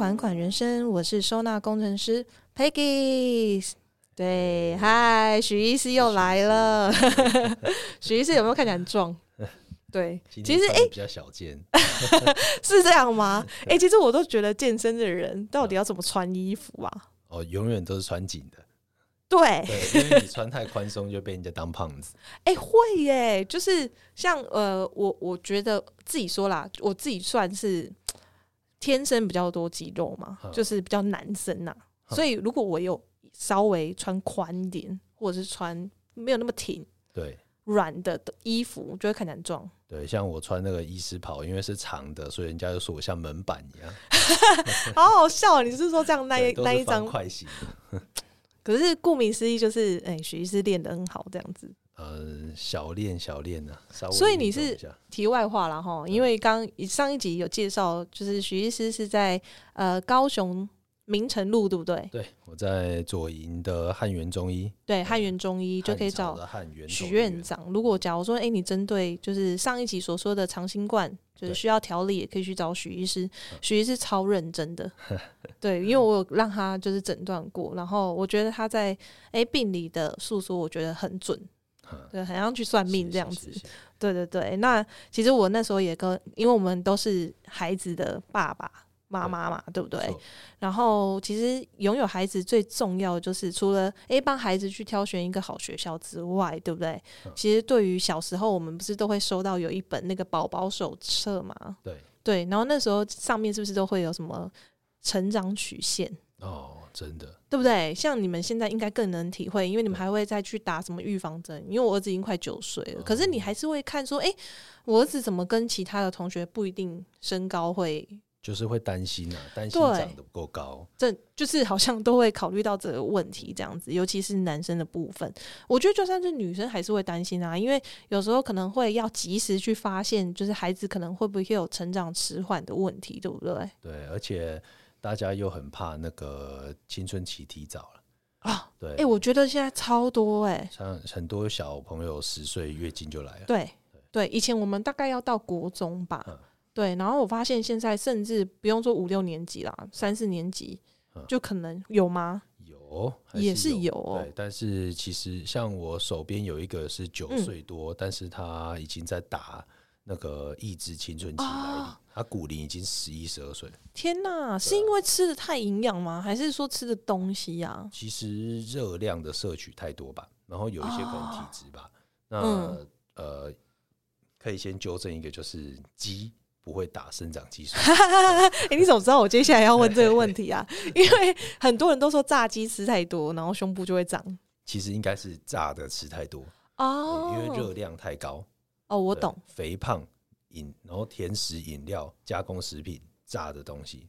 款款人生，我是收纳工程师 Peggy。对，嗨，许医师又来了。许医师有没有看起来很壮？对，其实哎，比较小件，是这样吗？哎，其实我都觉得健身的人到底要怎么穿衣服啊？哦，永远都是穿紧的。对，因为你穿太宽松就被人家当胖子。哎，会耶，就是像呃，我我觉得自己说啦，我自己算是天生比较多肌肉嘛，就是比较男生呐，所以如果我有稍微穿宽点，或者是穿没有那么挺，对。软的的衣服就会看起来壮。对，像我穿那个医师袍，因为是长的，所以人家就说我像门板一样。好好笑，你是说这样那一 那一张快型？可是顾名思义，就是哎，许医师练得很好，这样子。呃，小练小练呢，所以你是题外话了哈，因为刚上一集有介绍，就是许医师是在呃高雄。明城路对不对？对，我在左营的汉源中医。对，汉源中医就可以找许院长。如果假如说，哎，你针对就是上一集所说的长新冠，就是需要调理，也可以去找许医师。许医师超认真的，对，因为我有让他就是诊断过，然后我觉得他在哎病理的诉说，我觉得很准，对，很像去算命这样子。对对对，那其实我那时候也跟，因为我们都是孩子的爸爸。妈妈嘛，对不对？然后其实拥有孩子最重要的就是，除了诶帮孩子去挑选一个好学校之外，对不对？其实对于小时候，我们不是都会收到有一本那个宝宝手册嘛？对对，然后那时候上面是不是都会有什么成长曲线？哦，真的，对不对？像你们现在应该更能体会，因为你们还会再去打什么预防针。因为我儿子已经快九岁了，可是你还是会看说，哎，我儿子怎么跟其他的同学不一定身高会。就是会担心啊，担心长得不够高，这就是好像都会考虑到这个问题，这样子，尤其是男生的部分，我觉得就算是女生还是会担心啊，因为有时候可能会要及时去发现，就是孩子可能会不会有成长迟缓的问题，对不对？对，而且大家又很怕那个青春期提早了啊。对，哎，我觉得现在超多哎，像很多小朋友十岁月经就来了。对对，以前我们大概要到国中吧。对，然后我发现现在甚至不用说五六年级啦，三四年级就可能有吗？有，也是有。对，但是其实像我手边有一个是九岁多，但是他已经在打那个抑制青春期来临，他骨龄已经十一十二岁。天哪，是因为吃的太营养吗？还是说吃的东西呀？其实热量的摄取太多吧，然后有一些可能体质吧。那呃，可以先纠正一个，就是鸡。不会打生长激素。哎，你怎么知道我接下来要问这个问题啊？因为很多人都说炸鸡吃太多，然后胸部就会长。其实应该是炸的吃太多哦，因为热量太高。哦，我懂。肥胖饮，然后甜食、饮料、加工食品、炸的东西，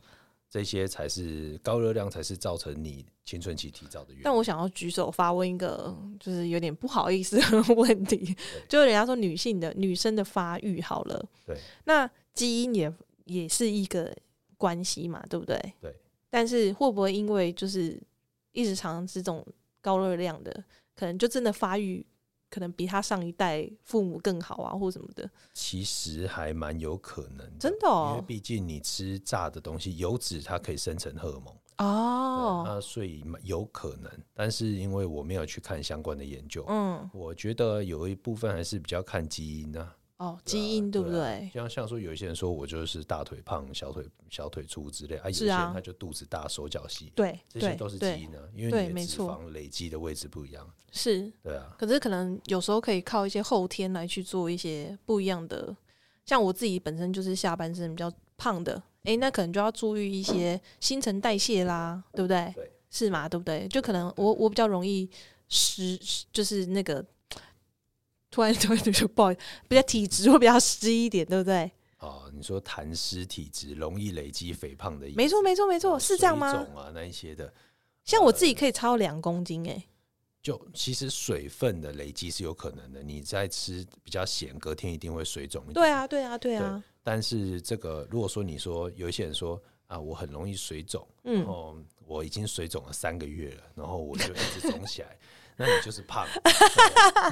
这些才是高热量，才是造成你青春期提早的原因。但我想要举手发问一个，就是有点不好意思的 问题，就是人家说女性的女生的发育好了，对，那。基因也也是一个关系嘛，对不对？对。但是会不会因为就是一直尝这种高热量的，可能就真的发育可能比他上一代父母更好啊，或什么的？其实还蛮有可能，真的，因为毕竟你吃炸的东西，油脂它可以生成荷尔蒙哦，那所以有可能。但是因为我没有去看相关的研究，嗯，我觉得有一部分还是比较看基因的。哦，基因对不对？像像说，有一些人说我就是大腿胖、小腿小腿粗之类，啊，有些人他就肚子大、手脚细，对，这些都是基因的，因为你的脂肪累积的位置不一样。是，对啊。可是可能有时候可以靠一些后天来去做一些不一样的，像我自己本身就是下半身比较胖的，哎，那可能就要注意一些新陈代谢啦，对不对？对，是嘛？对不对？就可能我我比较容易湿，就是那个。突然突然就不好，比较体质会比较湿一点，对不对？哦，你说痰湿体质容易累积肥胖的，没错没错没错，是这样吗？肿啊，那一些的，像我自己可以超两公斤哎。就其实水分的累积是有可能的，你在吃比较咸，隔天一定会水肿。对啊对啊对啊。但是这个如果说你说有一些人说。啊，我很容易水肿，然后我已经水肿了三个月了，然后我就一直肿起来。那你就是胖，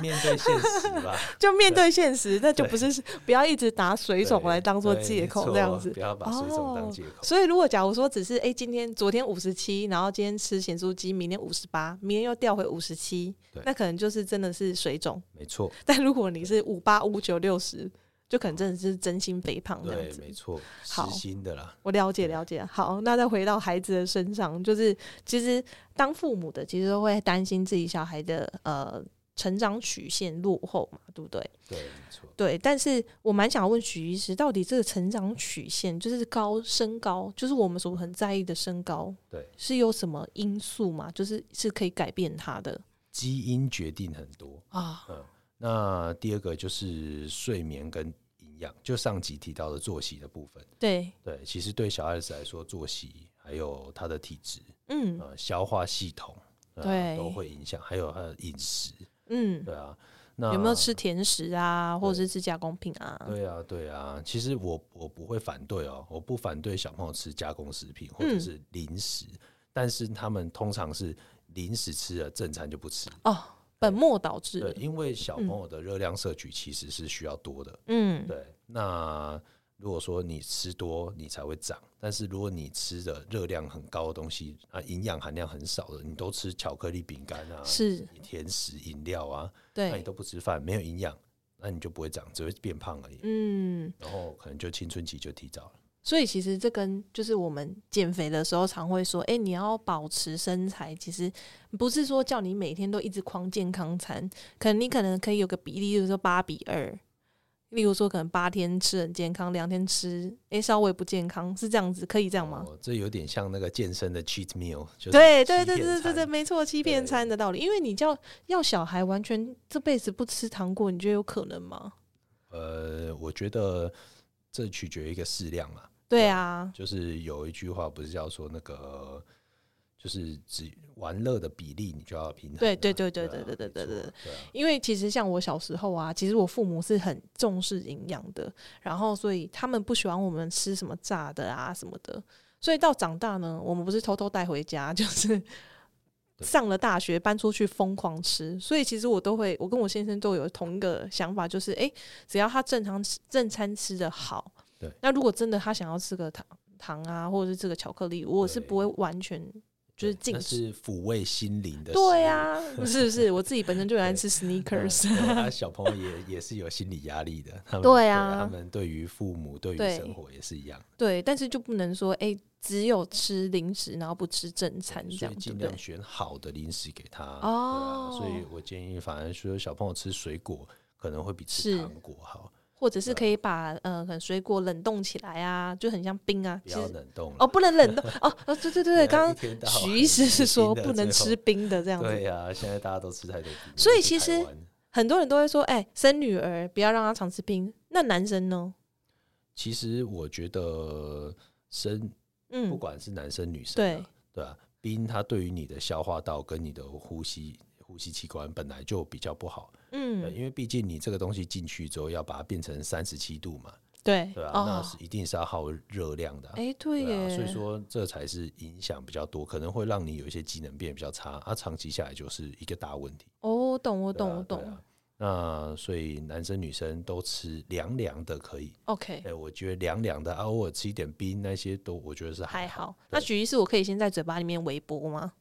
面对现实吧，就面对现实，那就不是不要一直拿水肿来当做借口这样子，不要把水肿当借口。所以如果假如说只是哎，今天昨天五十七，然后今天吃咸酥鸡，明天五十八，明天又掉回五十七，那可能就是真的是水肿，没错。但如果你是五八五九六十。就可能真的是真心肥胖这样子，没错，好心的啦。我了解了解。好，那再回到孩子的身上，就是其实当父母的其实都会担心自己小孩的呃成长曲线落后嘛，对不对？对，没错。对，但是我蛮想问许医师，到底这个成长曲线就是高身高，就是我们所很在意的身高，对，是有什么因素嘛？就是是可以改变它的？基因决定很多啊，嗯。那第二个就是睡眠跟营养，就上集提到的作息的部分。对对，其实对小孩子来说，作息还有他的体质，嗯，呃，消化系统，对，都会影响，还有他的饮食，嗯，对啊。那有没有吃甜食啊，或者是吃加工品啊？对啊，对啊。其实我我不会反对哦，我不反对小朋友吃加工食品或者是零食，但是他们通常是零食吃了，正餐就不吃哦。本末倒置。对，因为小朋友的热量摄取其实是需要多的。嗯，对。那如果说你吃多，你才会长；但是如果你吃的热量很高的东西啊，营养含量很少的，你都吃巧克力、饼干啊，是甜食、饮料啊，对，那你都不吃饭，没有营养，那你就不会长，只会变胖而已。嗯，然后可能就青春期就提早了。所以其实这跟就是我们减肥的时候常会说，哎，你要保持身材，其实不是说叫你每天都一直狂健康餐，可能你可能可以有个比例，就是说八比二，例如说可能八天吃很健康，两天吃哎稍微不健康，是这样子，可以这样吗？这有点像那个健身的 cheat meal，对对对对对对，没错，欺骗餐的道理，因为你叫要小孩完全这辈子不吃糖果，你觉得有可能吗？呃，我觉得这取决于一个适量嘛。对啊，就是有一句话不是叫说那个，就是只玩乐的比例你就要平衡。对对对对对对对对对。因为其实像我小时候啊，其实我父母是很重视营养的，然后所以他们不喜欢我们吃什么炸的啊什么的。所以到长大呢，我们不是偷偷带回家，就是上了大学搬出去疯狂吃。所以其实我都会，我跟我先生都有同一个想法，就是哎，只要他正常吃正餐吃的好。对，那如果真的他想要吃个糖糖啊，或者是这个巧克力，我是不会完全就是禁止，是抚慰心灵的。对呀，是不是？我自己本身就爱吃 sneakers，他 小朋友也也是有心理压力的。对啊，他们对于父母对于生活也是一样。对，但是就不能说哎，只有吃零食，然后不吃正餐这样，尽量选好的零食给他。哦，所以我建议，反而说小朋友吃水果可能会比吃糖果好。或者是可以把呃，可能水果冷冻起来啊，就很像冰啊。不要冷冻哦，不能冷冻哦。哦，对对对，刚刚许医师是说不能吃 冰的这样子。对呀，现在大家都吃太多冰。所以其实很多人都会说，哎，生女儿不要让她常吃冰。那男生呢？其实我觉得生，嗯，不管是男生女生，对对啊，冰它对于你的消化道跟你的呼吸。呼吸器官本来就比较不好，嗯，因为毕竟你这个东西进去之后要把它变成三十七度嘛，对对啊，那是一定是要耗热量的，哎，对耶，所以说这才是影响比较多，可能会让你有一些机能变比较差，啊，长期下来就是一个大问题。哦，我懂我懂我懂。那所以男生女生都吃凉凉的可以，OK，哎，我觉得凉凉的啊，偶尔吃一点冰那些都我觉得是还好。那举一是我可以先在嘴巴里面微波吗？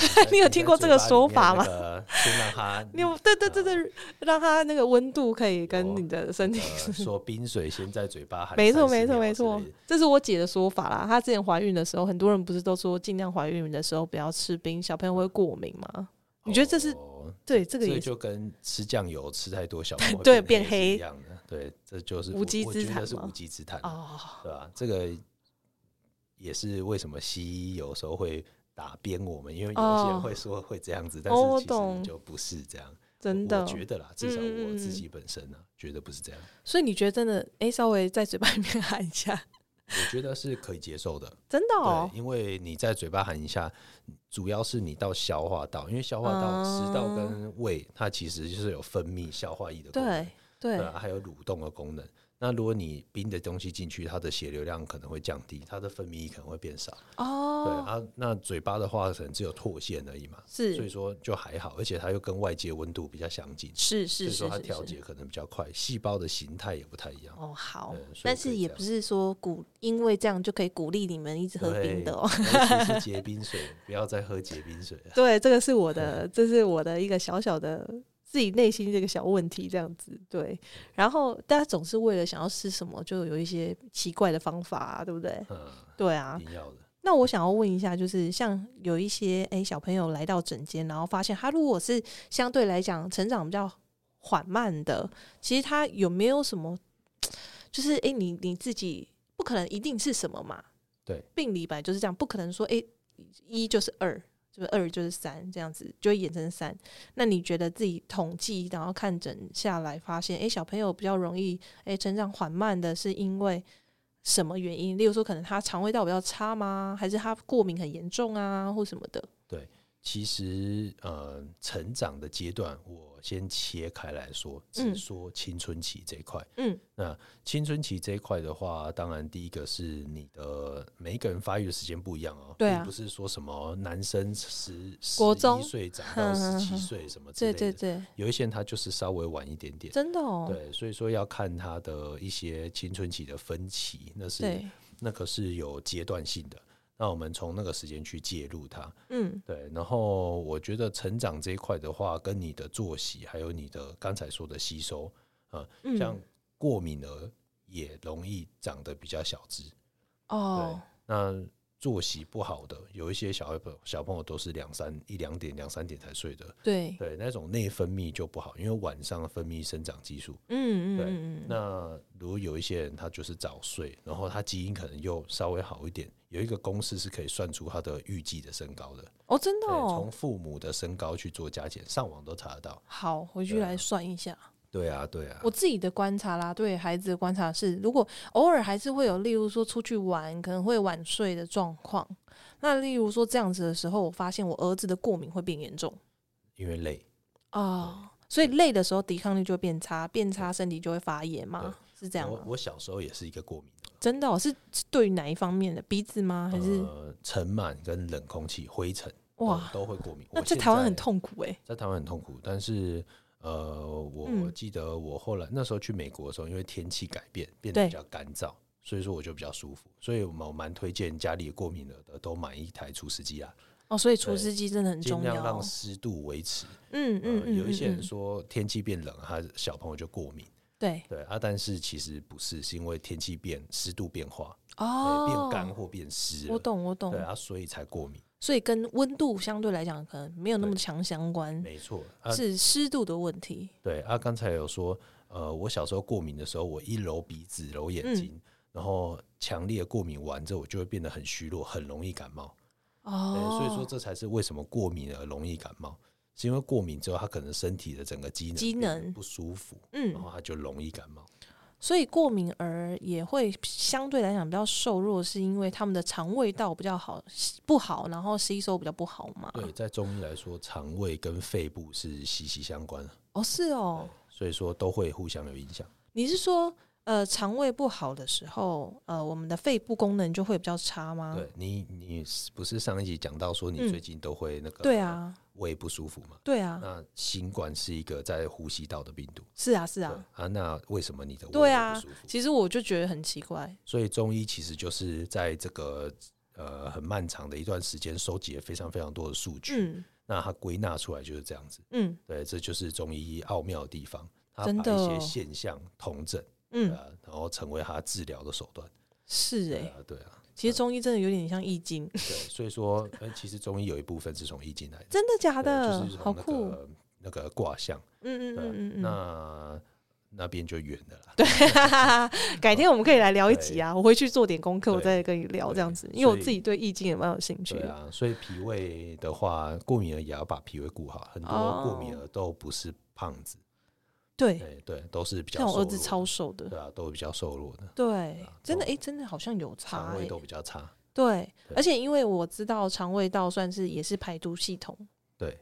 你有听过这个说法吗？先让它，你有对对对对，让它那个温度可以跟你的身体 说冰水先在嘴巴含。没错没错没错，这是我姐的说法啦。她之前怀孕的时候，很多人不是都说尽量怀孕的时候不要吃冰，小朋友会过敏吗？你觉得这是对这个也就跟吃酱油吃太多小朋友对变黑一样的，对，这就是无稽之谈是无稽之谈哦，对吧？这个也是为什么西医有时候会。打边我们，因为有些人会说会这样子，但是其实就不是这样。真的，我觉得啦，至少我自己本身呢，觉得不是这样。所以你觉得真的，哎，稍微在嘴巴里面喊一下，我觉得是可以接受的。真的哦，因为你在嘴巴喊一下，主要是你到消化道，因为消化道、食道跟胃，它其实就是有分泌消化液的功能，对对，还有蠕动的功能。那如果你冰的东西进去，它的血流量可能会降低，它的分泌可能会变少。哦，对啊，那嘴巴的话可能只有唾腺而已嘛，是，所以说就还好，而且它又跟外界温度比较相近，是是是，所以说它调节可能比较快，细胞的形态也不太一样。哦，好，但是也不是说鼓，因为这样就可以鼓励你们一直喝冰的哦，是结冰水，不要再喝结冰水。对，这个是我的，这是我的一个小小的。自己内心这个小问题，这样子对，然后大家总是为了想要吃什么，就有一些奇怪的方法，对不对？嗯，对啊。那我想要问一下，就是像有一些哎小朋友来到诊间，然后发现他如果是相对来讲成长比较缓慢的，其实他有没有什么，就是哎你你自己不可能一定是什么嘛？对，病理本来就是这样，不可能说哎一就是二。就是二就是三这样子，就会演成三。那你觉得自己统计，然后看诊下来，发现哎，小朋友比较容易哎成长缓慢的，是因为什么原因？例如说，可能他肠胃道比较差吗？还是他过敏很严重啊，或什么的？对，其实呃，成长的阶段我。先切开来说，只说青春期这一块。嗯，那青春期这一块的话，当然第一个是你的每一个人发育的时间不一样哦。对啊，不是说什么男生十十一岁长到十七 岁什么之类的。对对对，有一些人他就是稍微晚一点点。真的哦。对，所以说要看他的一些青春期的分歧，那是那可是有阶段性的。那我们从那个时间去介入它，嗯，对。然后我觉得成长这一块的话，跟你的作息，还有你的刚才说的吸收，啊，像过敏儿也容易长得比较小只。哦，那作息不好的，有一些小孩朋小朋友都是两三一两点、两三点才睡的。对对，那种内分泌就不好，因为晚上分泌生长激素。嗯嗯对。那如果有一些人他就是早睡，然后他基因可能又稍微好一点。有一个公式是可以算出他的预计的身高的哦，真的哦，从父母的身高去做加减，上网都查得到。好，回去来算一下。对啊，对啊。我自己的观察啦，对孩子的观察是，如果偶尔还是会有，例如说出去玩可能会晚睡的状况，那例如说这样子的时候，我发现我儿子的过敏会变严重，因为累啊，所以累的时候抵抗力就会变差，变差身体就会发炎嘛，是这样吗？我小时候也是一个过敏。真的，是对于哪一方面的鼻子吗？还是尘螨跟冷空气、灰尘哇都会过敏。那在台湾很痛苦哎，在台湾很痛苦。但是呃，我记得我后来那时候去美国的时候，因为天气改变变得比较干燥，所以说我就比较舒服。所以我蛮推荐家里过敏了的都买一台除湿机啊。哦，所以除湿机真的很重要，尽量让湿度维持。嗯嗯，有一些人说天气变冷，他小朋友就过敏。对对啊，但是其实不是，是因为天气变湿度变化哦，变干或变湿。我懂，我懂。对啊，所以才过敏。所以跟温度相对来讲，可能没有那么强相关。没错，是湿度的问题。对啊，刚才有说，呃，我小时候过敏的时候，我一揉鼻子、揉眼睛，然后强烈过敏完之后，我就会变得很虚弱，很容易感冒。哦，所以说这才是为什么过敏而容易感冒。是因为过敏之后，他可能身体的整个机能机能不舒服，嗯，然后他就容易感冒。所以过敏儿也会相对来讲比较瘦弱，是因为他们的肠胃道比较好不好，然后吸收比较不好嘛？对，在中医来说，肠胃跟肺部是息息相关哦，是哦，所以说都会互相有影响。你是说？呃，肠胃不好的时候，呃，我们的肺部功能就会比较差吗？对你，你不是上一集讲到说你最近都会那个对啊，胃不舒服吗？对啊，那新冠是一个在呼吸道的病毒。是啊，是啊。啊，那为什么你的胃不舒服？其实我就觉得很奇怪。所以中医其实就是在这个呃很漫长的一段时间，收集了非常非常多的数据，嗯，那它归纳出来就是这样子。嗯，对，这就是中医奥妙的地方，它把一些现象统整。嗯，然后成为他治疗的手段，是哎，对啊，其实中医真的有点像易经，对，所以说，其实中医有一部分是从易经来的，真的假的？好酷，那个卦象，嗯嗯嗯嗯，那那边就远的了，对，改天我们可以来聊一集啊，我回去做点功课，我再跟你聊这样子，因为我自己对易经也蛮有兴趣，对啊，所以脾胃的话，过敏儿也要把脾胃顾好，很多过敏儿都不是胖子。对对，都是比较。像我儿子超瘦的，对啊，都比较瘦弱的。对，真的哎，真的好像有差，肠胃都比较差。对，而且因为我知道肠胃道算是也是排毒系统。对，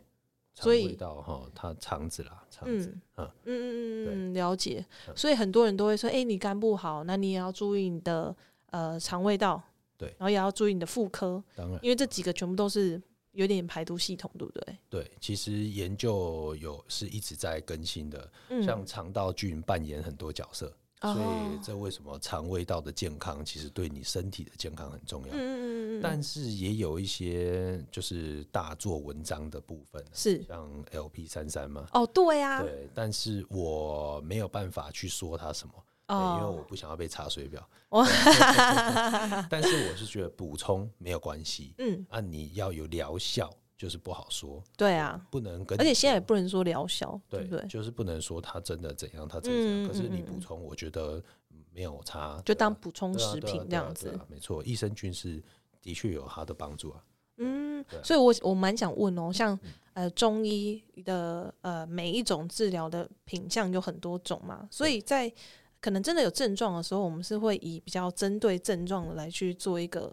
所以道哈，它肠子啦，肠子，嗯嗯嗯嗯，了解。所以很多人都会说，哎，你肝不好，那你也要注意你的呃肠胃道，对，然后也要注意你的妇科，当然，因为这几个全部都是有点排毒系统，对不对？对，其实研究有是一直在更新的，像肠道菌扮演很多角色。所以，这为什么肠胃道的健康其实对你身体的健康很重要？嗯嗯嗯但是也有一些就是大做文章的部分，是像 LP 三三吗？哦，对呀。对，但是我没有办法去说它什么，因为我不想要被查水表。但是我是觉得补充没有关系。嗯，啊，你要有疗效。就是不好说，对啊，不能跟，而且现在也不能说疗效，对不对？就是不能说它真的怎样，它怎样。可是你补充，我觉得没有差，就当补充食品这样子。没错，益生菌是的确有它的帮助啊。嗯，所以我我蛮想问哦，像呃中医的呃每一种治疗的品相有很多种嘛，所以在可能真的有症状的时候，我们是会以比较针对症状的来去做一个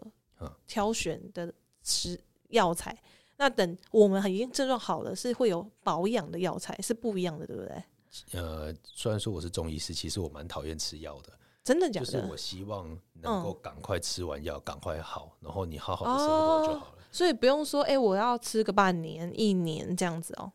挑选的吃药材。那等我们已经症状好了，是会有保养的药材，是不一样的，对不对？呃，虽然说我是中医师，其实我蛮讨厌吃药的。真的假的？就是我希望能够赶快吃完药，赶快好，然后你好好的生活就好了。所以不用说，哎，我要吃个半年、一年这样子哦。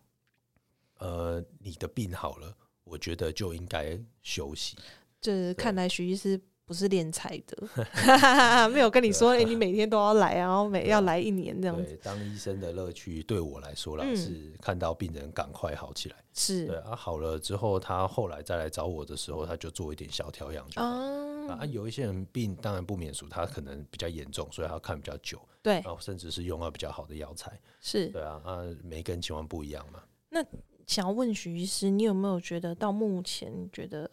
呃，你的病好了，我觉得就应该休息。这看来徐医师。不是练财的，没有跟你说，哎，你每天都要来，然后每要来一年这样子。当医生的乐趣对我来说啦，是看到病人赶快好起来。是，对啊，好了之后，他后来再来找我的时候，他就做一点小调养就好。啊，有一些人病当然不免俗，他可能比较严重，所以他看比较久。对，然后甚至是用到比较好的药材。是，对啊，啊，每个人情况不一样嘛。那想要问徐医师，你有没有觉得到目前觉得？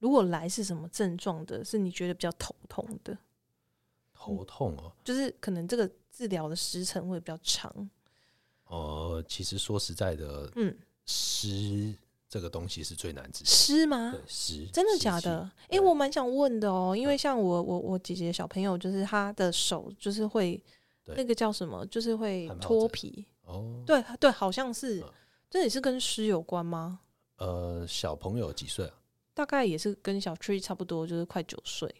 如果来是什么症状的，是你觉得比较头痛的？头痛哦，就是可能这个治疗的时程会比较长。哦，其实说实在的，嗯，湿这个东西是最难治。湿吗？对，湿，真的假的？哎，我蛮想问的哦，因为像我我我姐姐小朋友，就是她的手就是会那个叫什么，就是会脱皮。哦，对对，好像是，这也是跟湿有关吗？呃，小朋友几岁啊？大概也是跟小 tree 差不多，就是快九岁。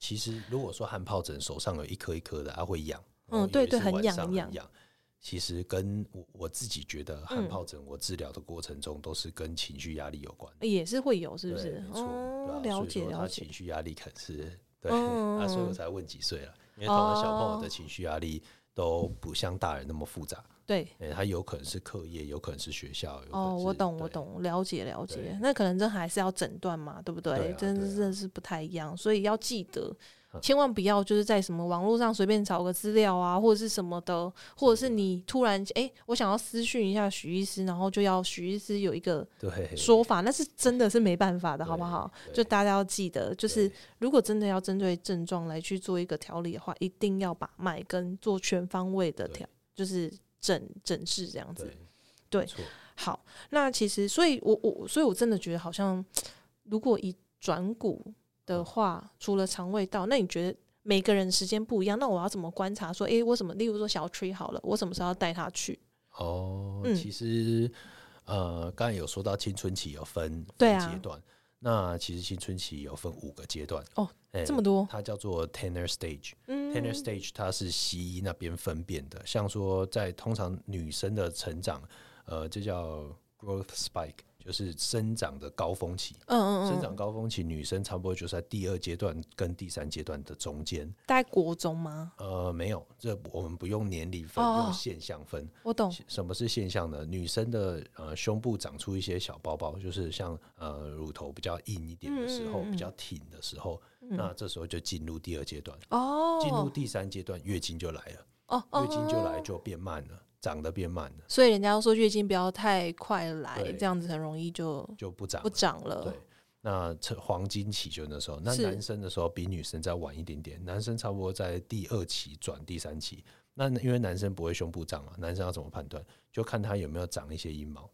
其实如果说汗疱疹手上有一颗一颗的，它会痒。嗯，对对，很痒很痒。其实跟我我自己觉得汗疱疹，我治疗的过程中都是跟情绪压力有关。也是会有，是不是？没错，了解了解。情绪压力可是对，那 所以我才问几岁了，因为通常小朋友的情绪压力都不像大人那么复杂。对，哎，他有可能是课业，有可能是学校。哦，我懂，我懂，了解，了解。那可能这还是要诊断嘛，对不对？真的，真的是不太一样，所以要记得，千万不要就是在什么网络上随便找个资料啊，或者是什么的，或者是你突然哎，我想要私讯一下许医师，然后就要许医师有一个说法，那是真的是没办法的，好不好？就大家要记得，就是如果真的要针对症状来去做一个调理的话，一定要把脉跟做全方位的调，就是。整整治这样子，对，好，那其实，所以我我，所以我真的觉得，好像如果以转骨的话，除了肠胃道，那你觉得每个人时间不一样，那我要怎么观察？说，哎，我怎么？例如说小 tree 好了，我什么时候要带他去？哦，其实，呃，刚才有说到青春期有分分阶段。那其实青春期有分五个阶段哦，这么多，它叫做 Tanner Stage。Tanner Stage 它是西医那边分辨的，像说在通常女生的成长，呃，这叫 Growth Spike。就是生长的高峰期，嗯嗯嗯，生长高峰期，女生差不多就是在第二阶段跟第三阶段的中间。在国中吗？呃，没有，这我们不用年龄分，用现象分。我懂。什么是现象呢？女生的呃胸部长出一些小包包，就是像呃乳头比较硬一点的时候，比较挺的时候，那这时候就进入第二阶段。哦。进入第三阶段，月经就来了。哦。月经就来就变慢了。长得变慢了，所以人家说月经不要太快来，这样子很容易就就不长不长了。对，那黄金期就那时候，那男生的时候比女生再晚一点点，男生差不多在第二期转第三期。那因为男生不会胸部长嘛，男生要怎么判断？就看他有没有长一些阴毛。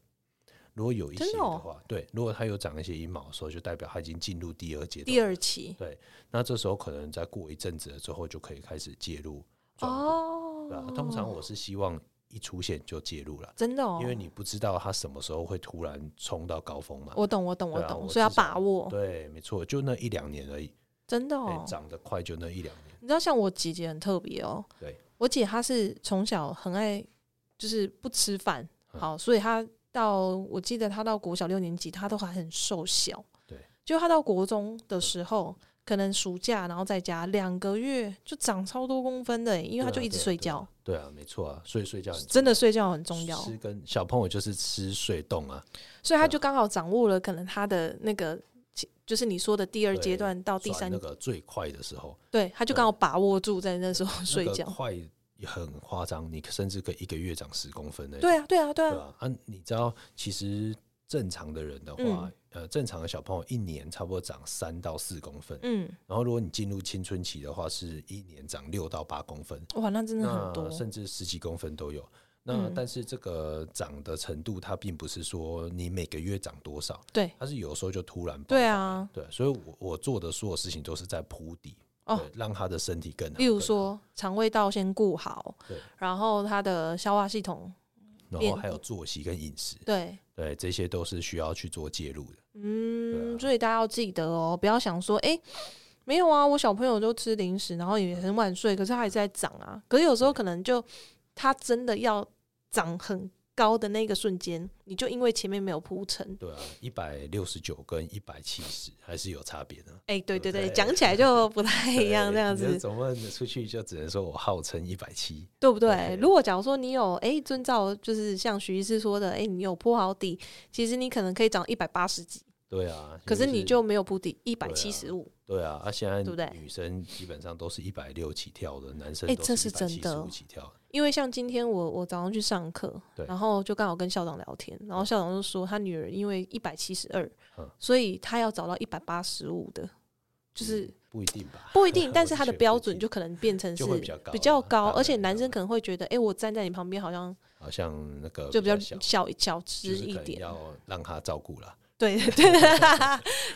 如果有一些的话，对，如果他有长一些阴毛的时候，就代表他已经进入第二阶段，第二期。对，那这时候可能再过一阵子了之后，就可以开始介入。哦，对通常我是希望。一出现就介入了，真的哦，因为你不知道他什么时候会突然冲到高峰嘛。我懂，我懂，我懂，所以要把握。对，没错，就那一两年而已，真的哦，长得快就那一两年。你知道，像我姐姐很特别哦，对我姐她是从小很爱，就是不吃饭，好，所以她到我记得她到国小六年级，她都还很瘦小。对，就她到国中的时候。可能暑假然后在家两个月就长超多公分的，因为他就一直睡觉。对啊，没错啊，所以睡觉真的睡觉很重要。吃跟小朋友就是吃睡动啊，所以他就刚好掌握了可能他的那个，就是你说的第二阶段到第三那个最快的时候。对，他就刚好把握住在那时候睡觉。快很夸张，你甚至可以一个月长十公分的。对啊，对啊，对啊。啊，你知道其实。正常的人的话，呃，正常的小朋友一年差不多长三到四公分，嗯，然后如果你进入青春期的话，是一年长六到八公分，哇，那真的很多，甚至十几公分都有。那但是这个长的程度，它并不是说你每个月长多少，对，它是有时候就突然，对啊，对，所以我我做的所有事情都是在铺底，哦，让他的身体更好。例如说肠胃道先顾好，对，然后他的消化系统。然后还有作息跟饮食，对对，这些都是需要去做介入的。嗯，所以大家要记得哦，不要想说，哎，没有啊，我小朋友都吃零食，然后也很晚睡，可是他还在长啊。可是有时候可能就他真的要长很。高的那个瞬间，你就因为前面没有铺成，对啊，一百六十九跟一百七十还是有差别的。哎，对对对，讲起来就不太一样，这样子。总问出去就只能说我号称一百七，对不对？如果假如说你有哎遵照，就是像徐医师说的，哎，你有铺好底，其实你可能可以涨一百八十几。对啊，可是你就没有铺底一百七十五。对啊，啊，现在对不对？女生基本上都是一百六起跳的，男生哎，这是真的起跳。因为像今天我我早上去上课，然后就刚好跟校长聊天，然后校长就说他女儿因为一百七十二，所以他要找到一百八十五的，就是不一定吧？不一定，但是他的标准就可能变成 是比较高，而且男生可能会觉得，哎，我站在你旁边好像好像那个就比较小小只一点，要让他照顾了。对 对，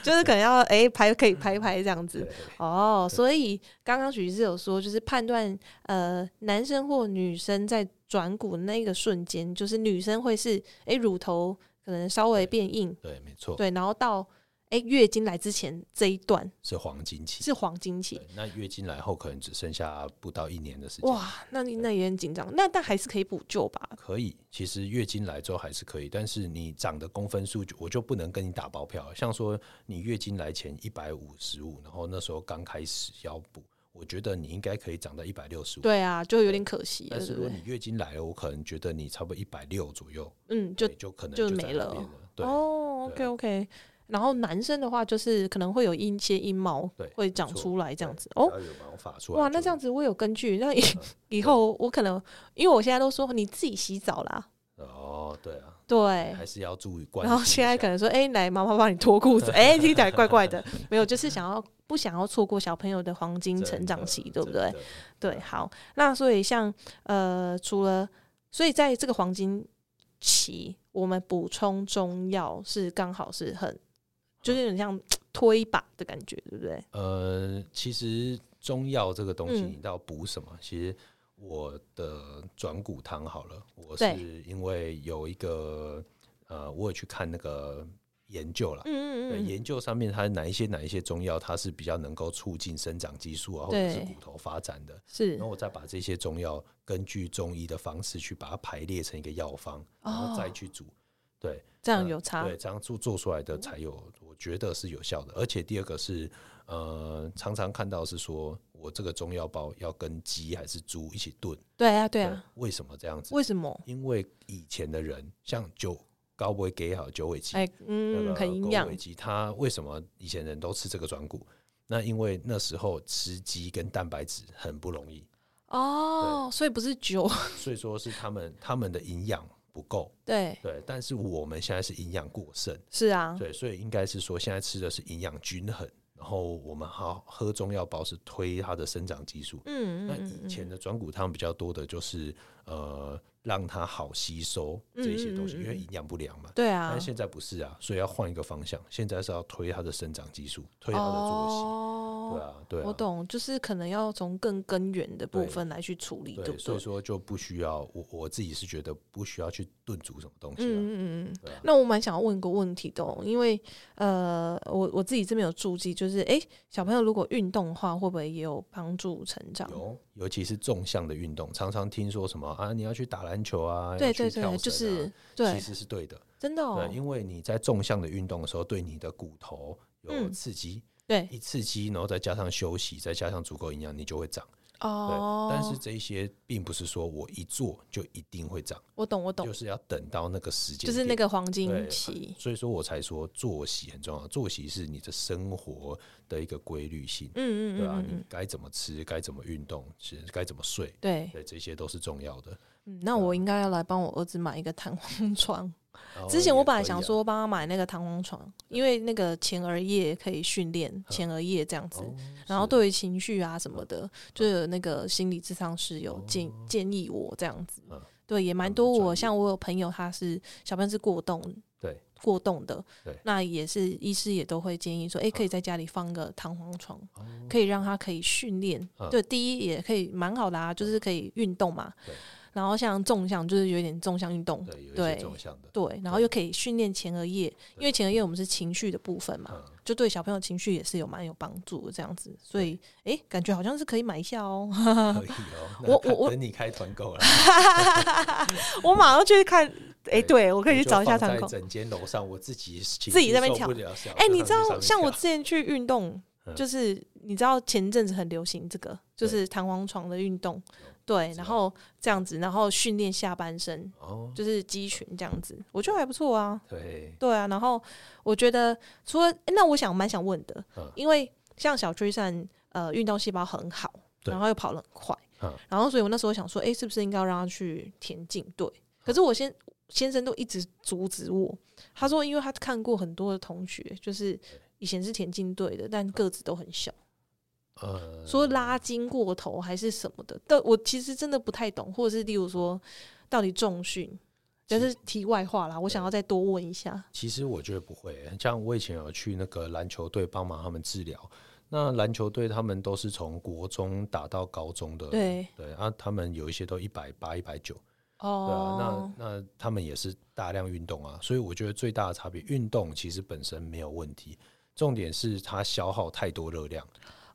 就是可能要哎拍可以拍拍这样子。哦，所以刚刚许医师有说，就是判断呃男生或女生在转骨那个瞬间，就是女生会是哎乳头可能稍微变硬，对，没错，对，然后到。哎，月经来之前这一段是黄金期，是黄金期。那月经来后可能只剩下不到一年的时间。哇，那你那也很紧张。那但还是可以补救吧？可以，其实月经来之后还是可以，但是你长的公分数我就不能跟你打包票。像说你月经来前一百五十五，然后那时候刚开始要补，我觉得你应该可以长到一百六十五。对啊，就有点可惜。但是如果你月经来了，我可能觉得你差不多一百六左右，嗯，就就可能就没了。对哦，OK OK。然后男生的话，就是可能会有一些阴毛会长出来这样子哦。哇，那这样子我有根据。那以以后我可能，因为我现在都说你自己洗澡啦。哦，对啊，对，还是要注意。然后现在可能说，哎，来妈妈帮你脱裤子，哎，听起来怪怪的。没有，就是想要不想要错过小朋友的黄金成长期，对不对？对，好。那所以像呃，除了所以在这个黄金期，我们补充中药是刚好是很。就是有点像 推一把的感觉，对不对？呃，其实中药这个东西，你要补什么？其实我的转骨汤好了，我是因为有一个呃，我有去看那个研究了，嗯嗯嗯，研究上面它哪一些哪一些中药，它是比较能够促进生长激素啊，或者是骨头发展的，是。然后我再把这些中药根据中医的方式去把它排列成一个药方，然后再去煮。对，这样有差。对，这样做做出来的才有，我觉得是有效的。而且第二个是，呃，常常看到是说我这个中药包要跟鸡还是猪一起炖。对啊，对啊。为什么这样子？为什么？因为以前的人像九高不会给好九尾鸡，哎，嗯，很营养。鸡它为什么以前人都吃这个转骨？那因为那时候吃鸡跟蛋白质很不容易。哦，所以不是酒。所以说是他们他们的营养。不够，对。对，但是我们现在是营养过剩，是啊，对，所以应该是说现在吃的是营养均衡，然后我们好喝中药包是推它的生长激素，嗯嗯，那以前的转骨汤比较多的就是呃让它好吸收这些东西，因为营养不良嘛，对啊，但现在不是啊，所以要换一个方向，现在是要推它的生长激素，推它的作息。对啊，对，我懂，就是可能要从更根源的部分来去处理，对，所以说就不需要我我自己是觉得不需要去炖煮什么东西。嗯嗯嗯。那我蛮想要问个问题的，因为呃，我我自己这边有注记，就是哎，小朋友如果运动的话，会不会也有帮助成长？有，尤其是纵向的运动，常常听说什么啊，你要去打篮球啊，对对对，就是对，其实是对的，真的，对，因为你在纵向的运动的时候，对你的骨头有刺激。对，一刺激，然后再加上休息，再加上足够营养，你就会长。哦，但是这些并不是说我一做就一定会长。我懂，我懂，就是要等到那个时间，就是那个黄金期。所以说我才说作息很重要，作息是你的生活的一个规律性。嗯嗯嗯，对吧？你该怎么吃，该怎么运动，是该怎么睡，对对，这些都是重要的。嗯，那我应该要来帮我儿子买一个弹簧床。之前我本来想说帮他买那个弹簧床，因为那个前额叶可以训练前额叶这样子，然后对于情绪啊什么的，就有那个心理智商是有建建议我这样子，对，也蛮多。我像我有朋友他是小朋友是过动，对，过动的，那也是医师也都会建议说，哎，可以在家里放个弹簧床，可以让他可以训练。对，第一也可以蛮好的啊，就是可以运动嘛。然后像纵向就是有点纵向运动，对，对，然后又可以训练前额叶，因为前额叶我们是情绪的部分嘛，就对小朋友情绪也是有蛮有帮助的这样子，所以哎，感觉好像是可以买一下哦。可以哦，我我我等你开团购了，我马上去看。哎，对我可以去找一下团购。整间楼上我自己自己在那边跳。哎，你知道像我之前去运动，就是你知道前阵子很流行这个，就是弹簧床的运动。对，然后这样子，然后训练下半身，就是肌群这样子，我觉得还不错啊。对，对啊。然后我觉得，除了那我想蛮想问的，因为像小追善，呃，运动细胞很好，然后又跑得很快，然后所以我那时候想说，哎，是不是应该要让他去田径队？可是我先先生都一直阻止我，他说，因为他看过很多的同学，就是以前是田径队的，但个子都很小。呃，说拉筋过头还是什么的，但我其实真的不太懂，或者是例如说，到底重训，就是题外话啦。我想要再多问一下。其实我觉得不会，像我以前有去那个篮球队帮忙他们治疗，那篮球队他们都是从国中打到高中的，对对啊，他们有一些都一百八、一百九，哦，对啊，那那他们也是大量运动啊，所以我觉得最大的差别，运动其实本身没有问题，重点是它消耗太多热量。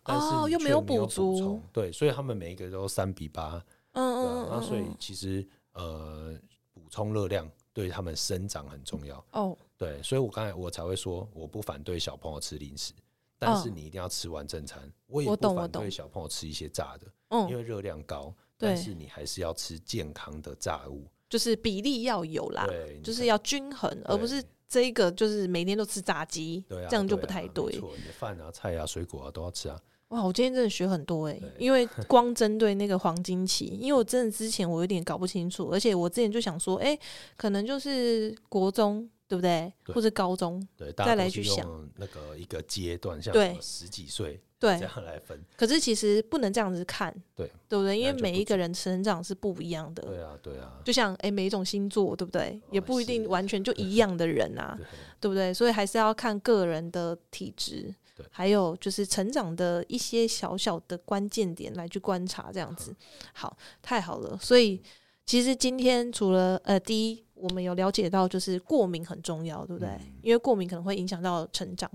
哦，又没有补足，对，所以他们每一个都三比八，嗯嗯，那所以其实呃，补充热量对他们生长很重要哦。对，所以我刚才我才会说，我不反对小朋友吃零食，但是你一定要吃完正餐。我也不反对小朋友吃一些炸的，嗯，因为热量高，但是你还是要吃健康的炸物，就是比例要有啦，对，就是要均衡，而不是这一个就是每天都吃炸鸡，对，这样就不太对。错，你的饭啊、菜啊、水果啊都要吃啊。哇，我今天真的学很多哎，因为 光针对那个黄金期，因为我真的之前我有点搞不清楚，而且我之前就想说，哎，可能就是国中对不对，或者高中，对，再来去想那个一个阶段，像十几岁，对，这样来分。可是其实不能这样子看，对，对不对？因为每一个人成长是不一样的，对啊，对啊。就像哎，每一种星座对不对，也不一定完全就 一样的人啊，对不对？所以还是要看个人的体质。还有就是成长的一些小小的关键点来去观察，这样子好，太好了。所以其实今天除了呃，第一我们有了解到就是过敏很重要，对不对？因为过敏可能会影响到成长，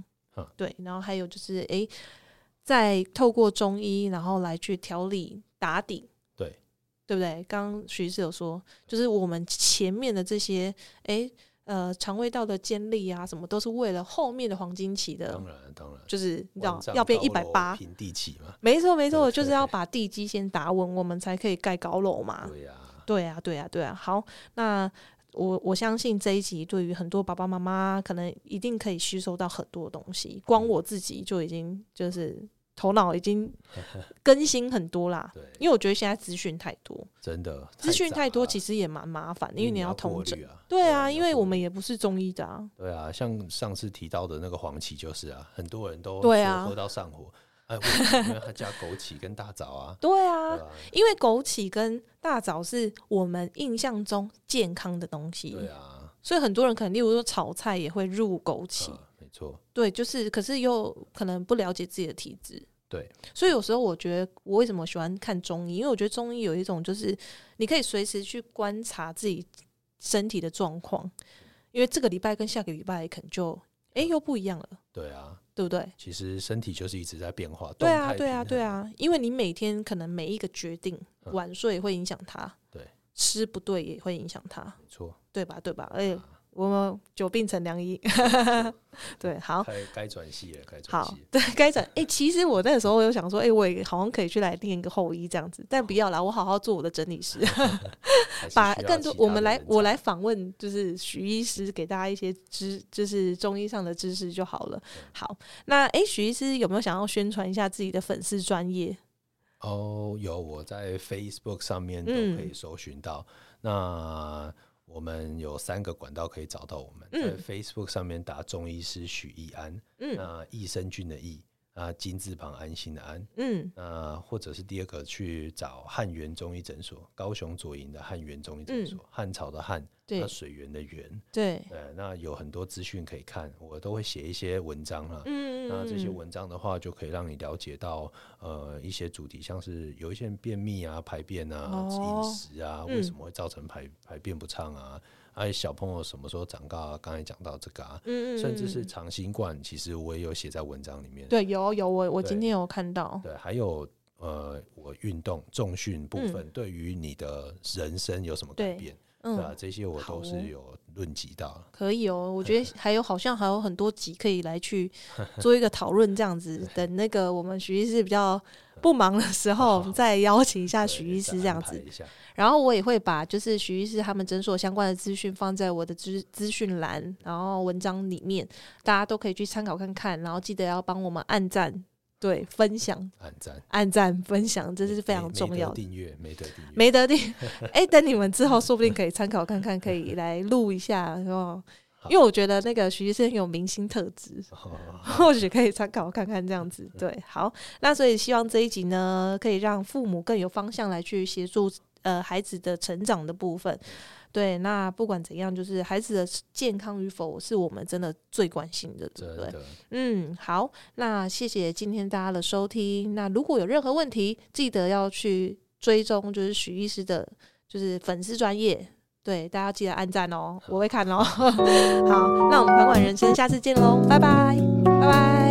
对。然后还有就是诶，在透过中医然后来去调理打底，对对不对？刚刚徐医师有说，就是我们前面的这些诶。呃，肠胃道的尖利啊，什么都是为了后面的黄金期的。当然，当然，就是你知道要变一百八平地起嘛。没错，没错，就是要把地基先打稳，我们才可以盖高楼嘛。对呀，对呀，对呀，对呀。好，那我我相信这一集对于很多爸爸妈妈，可能一定可以吸收到很多东西。光我自己就已经就是。头脑已经 更新很多啦，对，因为我觉得现在资讯太多，真的资讯太多，其实也蛮麻烦，因为你要通整啊，对啊，因为我们也不是中医的啊，对啊，像上次提到的那个黄芪就是啊，很多人都对啊。喝到上火，哎，因为他加枸杞跟大枣 啊，对啊，因为枸杞跟大枣是我们印象中健康的东西，对啊，所以很多人可能例如说炒菜也会入枸杞。错，对，就是，可是又可能不了解自己的体质，对，所以有时候我觉得我为什么喜欢看中医，因为我觉得中医有一种就是你可以随时去观察自己身体的状况，因为这个礼拜跟下个礼拜可能就哎又不一样了。对啊，对不对？其实身体就是一直在变化。对啊，对啊，对啊，因为你每天可能每一个决定，晚睡会影响它，对，吃不对也会影响它，没错，对吧？对吧？哎。我们久病成良医，对，好，该该转系了，该转系，对，该转。哎，其实我那个时候有想说，哎，我也好像可以去来练一个后医这样子，但不要啦，我好好做我的整理师，把更多我们来，我来访问，就是许医师，给大家一些知，就是中医上的知识就好了。好，那哎，许医师有没有想要宣传一下自己的粉丝专业？哦，有，我在 Facebook 上面都可以搜寻到。那我们有三个管道可以找到我们，在 Facebook 上面打中医师许义安，那益生菌的益啊金字旁安心的安，嗯，那或者是第二个去找汉源中医诊所，高雄左营的汉源中医诊所，汉朝的汉。那水源的源，对，呃，那有很多资讯可以看，我都会写一些文章啦。嗯那这些文章的话，就可以让你了解到，呃，一些主题，像是有一些人便秘啊、排便啊、饮食啊，为什么会造成排排便不畅啊？还有小朋友什么时候长高啊？刚才讲到这个啊，嗯嗯，甚至是长新冠，其实我也有写在文章里面。对，有有，我我今天有看到。对，还有呃，我运动重训部分，对于你的人生有什么改变？对啊，这些我都是有论及到。可以哦，我觉得还有好像还有很多集可以来去 做一个讨论，这样子。等那个我们徐医师比较不忙的时候，我们再邀请一下徐医师这样子。然后我也会把就是徐医师他们诊所相关的资讯放在我的资资讯栏，然后文章里面，大家都可以去参考看看。然后记得要帮我们按赞。对，分享、按赞、按赞、分享，这是非常重要的。订阅没得订阅，没得订。哎，等你们之后，说不定可以参考看看，可以来录一下，哦。因为我觉得那个徐医生有明星特质，或许可以参考看看这样子。对，好，那所以希望这一集呢，可以让父母更有方向来去协助呃孩子的成长的部分。对，那不管怎样，就是孩子的健康与否，是我们真的最关心的，对不对？嗯，好，那谢谢今天大家的收听。那如果有任何问题，记得要去追踪，就是许医师的，就是粉丝专业，对，大家记得按赞哦，我会看哦。好，那我们款款人生，下次见喽，拜拜，拜拜。